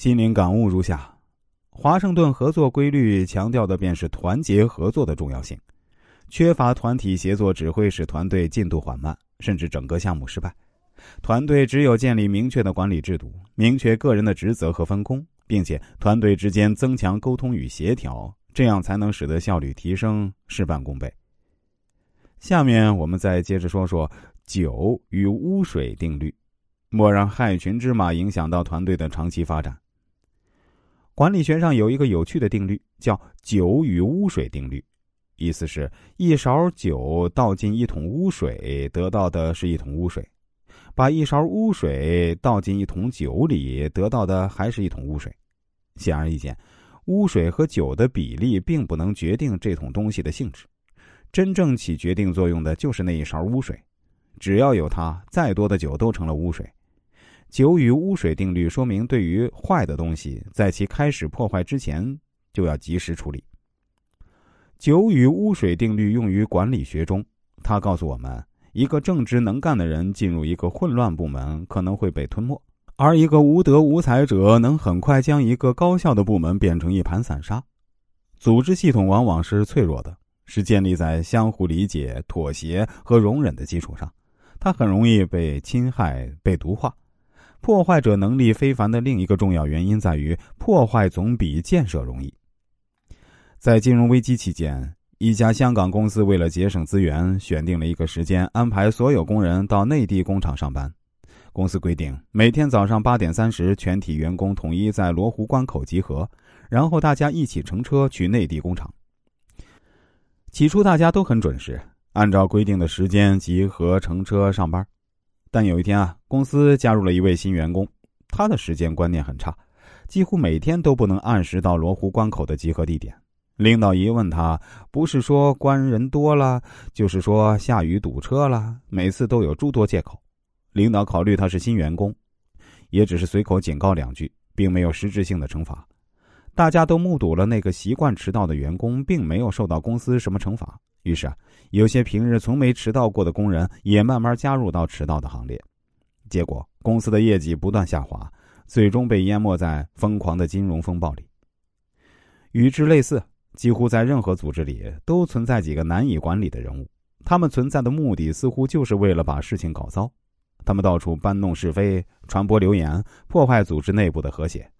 心灵感悟如下：华盛顿合作规律强调的便是团结合作的重要性。缺乏团体协作，只会使团队进度缓慢，甚至整个项目失败。团队只有建立明确的管理制度，明确个人的职责和分工，并且团队之间增强沟通与协调，这样才能使得效率提升，事半功倍。下面我们再接着说说酒与污水定律，莫让害群之马影响到团队的长期发展。管理学上有一个有趣的定律，叫酒与污水定律，意思是一勺酒倒进一桶污水，得到的是一桶污水。把一勺污水倒进一桶酒里，得到的还是一桶污水。显而易见，污水和酒的比例并不能决定这桶东西的性质，真正起决定作用的就是那一勺污水。只要有它，再多的酒都成了污水。酒与污水定律说明，对于坏的东西，在其开始破坏之前，就要及时处理。酒与污水定律用于管理学中，它告诉我们。一个正直能干的人进入一个混乱部门，可能会被吞没；而一个无德无才者能很快将一个高效的部门变成一盘散沙。组织系统往往是脆弱的，是建立在相互理解、妥协和容忍的基础上，它很容易被侵害、被毒化。破坏者能力非凡的另一个重要原因在于，破坏总比建设容易。在金融危机期间。一家香港公司为了节省资源，选定了一个时间，安排所有工人到内地工厂上班。公司规定，每天早上八点三十，全体员工统一在罗湖关口集合，然后大家一起乘车去内地工厂。起初大家都很准时，按照规定的时间集合乘车上班。但有一天啊，公司加入了一位新员工，他的时间观念很差，几乎每天都不能按时到罗湖关口的集合地点。领导一问他，不是说关人多了，就是说下雨堵车了，每次都有诸多借口。领导考虑他是新员工，也只是随口警告两句，并没有实质性的惩罚。大家都目睹了那个习惯迟到的员工，并没有受到公司什么惩罚。于是啊，有些平日从没迟到过的工人也慢慢加入到迟到的行列。结果，公司的业绩不断下滑，最终被淹没在疯狂的金融风暴里。与之类似。几乎在任何组织里都存在几个难以管理的人物，他们存在的目的似乎就是为了把事情搞糟。他们到处搬弄是非，传播流言，破坏组织内部的和谐。